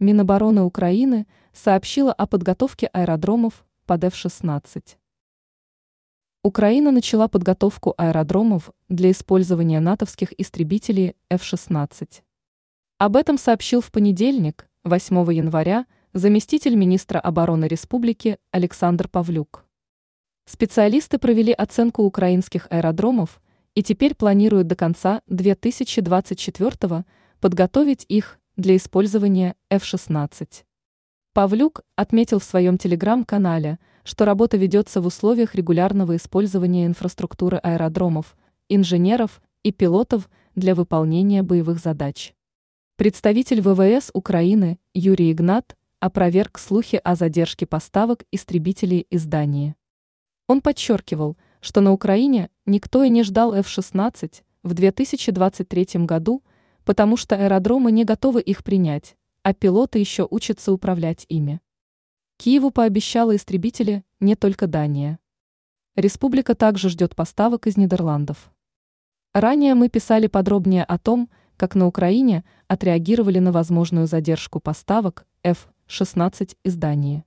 Минобороны Украины сообщила о подготовке аэродромов под F-16. Украина начала подготовку аэродромов для использования натовских истребителей F-16. Об этом сообщил в понедельник, 8 января, заместитель министра обороны республики Александр Павлюк. Специалисты провели оценку украинских аэродромов и теперь планируют до конца 2024 подготовить их для использования F-16. Павлюк отметил в своем телеграм-канале, что работа ведется в условиях регулярного использования инфраструктуры аэродромов, инженеров и пилотов для выполнения боевых задач. Представитель ВВС Украины Юрий Игнат опроверг слухи о задержке поставок истребителей из Дании. Он подчеркивал, что на Украине никто и не ждал F-16 в 2023 году, потому что аэродромы не готовы их принять, а пилоты еще учатся управлять ими. Киеву пообещала истребители не только Дания. Республика также ждет поставок из Нидерландов. Ранее мы писали подробнее о том, как на Украине отреагировали на возможную задержку поставок F-16 из Дании.